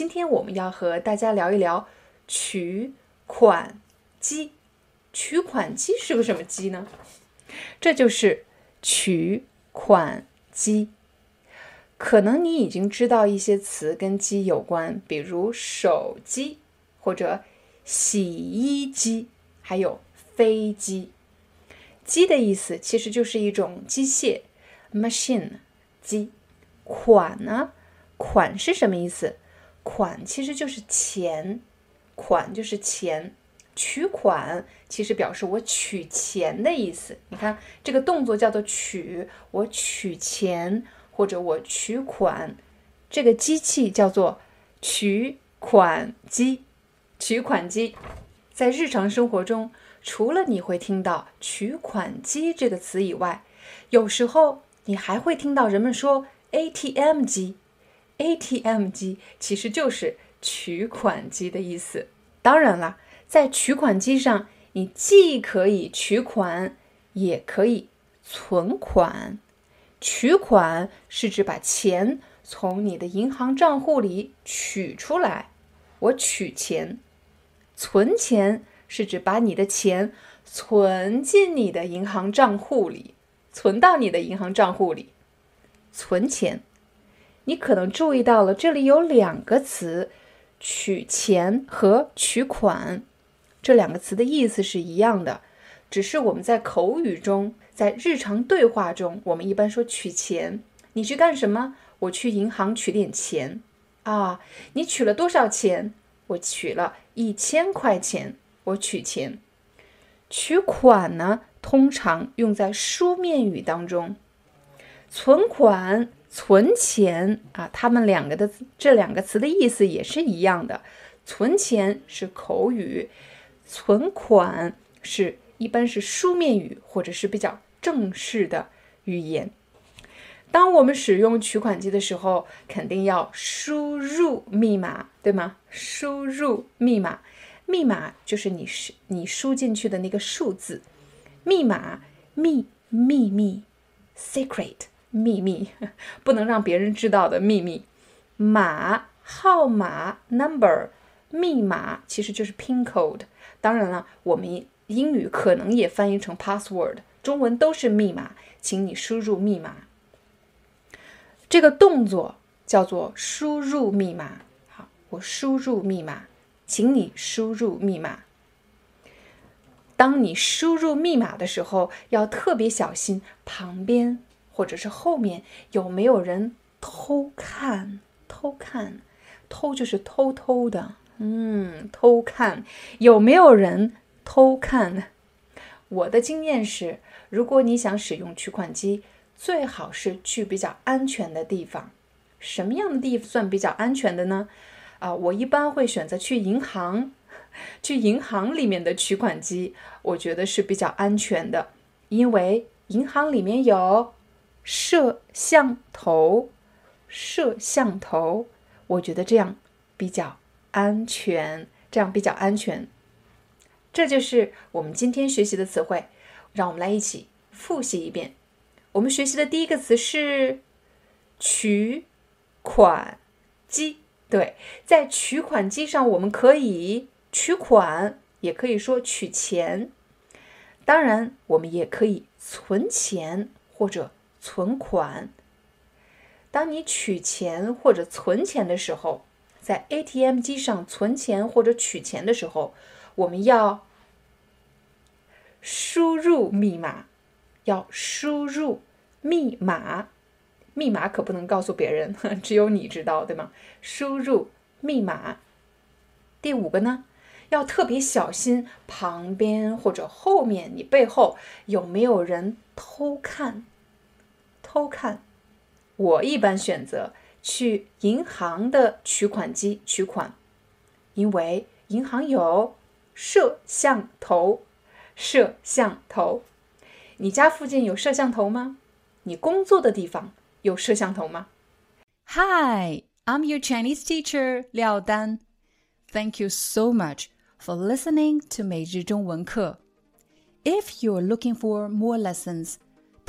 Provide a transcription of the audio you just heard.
今天我们要和大家聊一聊取款机。取款机是个什么机呢？这就是取款机。可能你已经知道一些词跟机有关，比如手机或者洗衣机，还有飞机。机的意思其实就是一种机械，machine 机。款呢？款是什么意思？款其实就是钱，款就是钱。取款其实表示我取钱的意思。你看这个动作叫做取，我取钱或者我取款。这个机器叫做取款机。取款机在日常生活中，除了你会听到取款机这个词以外，有时候你还会听到人们说 ATM 机。ATM 机其实就是取款机的意思。当然了，在取款机上，你既可以取款，也可以存款。取款是指把钱从你的银行账户里取出来，我取钱；存钱是指把你的钱存进你的银行账户里，存到你的银行账户里，存钱。你可能注意到了，这里有两个词，取钱和取款，这两个词的意思是一样的，只是我们在口语中，在日常对话中，我们一般说取钱。你去干什么？我去银行取点钱啊。你取了多少钱？我取了一千块钱。我取钱。取款呢，通常用在书面语当中，存款。存钱啊，他们两个的这两个词的意思也是一样的。存钱是口语，存款是一般是书面语或者是比较正式的语言。当我们使用取款机的时候，肯定要输入密码，对吗？输入密码，密码就是你是你输进去的那个数字。密码，密秘密，secret。秘密 不能让别人知道的秘密，码号码 number 密码其实就是 pin code。当然了，我们英语可能也翻译成 password，中文都是密码，请你输入密码。这个动作叫做输入密码。好，我输入密码，请你输入密码。当你输入密码的时候，要特别小心旁边。或者是后面有没有人偷看？偷看，偷就是偷偷的，嗯，偷看有没有人偷看？我的经验是，如果你想使用取款机，最好是去比较安全的地方。什么样的地方算比较安全的呢？啊，我一般会选择去银行，去银行里面的取款机，我觉得是比较安全的，因为银行里面有。摄像头，摄像头，我觉得这样比较安全，这样比较安全。这就是我们今天学习的词汇，让我们来一起复习一遍。我们学习的第一个词是取款机。对，在取款机上，我们可以取款，也可以说取钱。当然，我们也可以存钱或者。存款。当你取钱或者存钱的时候，在 ATM 机上存钱或者取钱的时候，我们要输入密码，要输入密码，密码可不能告诉别人，只有你知道，对吗？输入密码。第五个呢，要特别小心旁边或者后面，你背后有没有人偷看。偷看，我一般选择去银行的取款机取款，因为银行有摄像头。摄像头，你家附近有摄像头吗？你工作的地方有摄像头吗？Hi, I'm your Chinese teacher Liao Dan. Thank you so much for listening to 每日中文课。If you're looking for more lessons,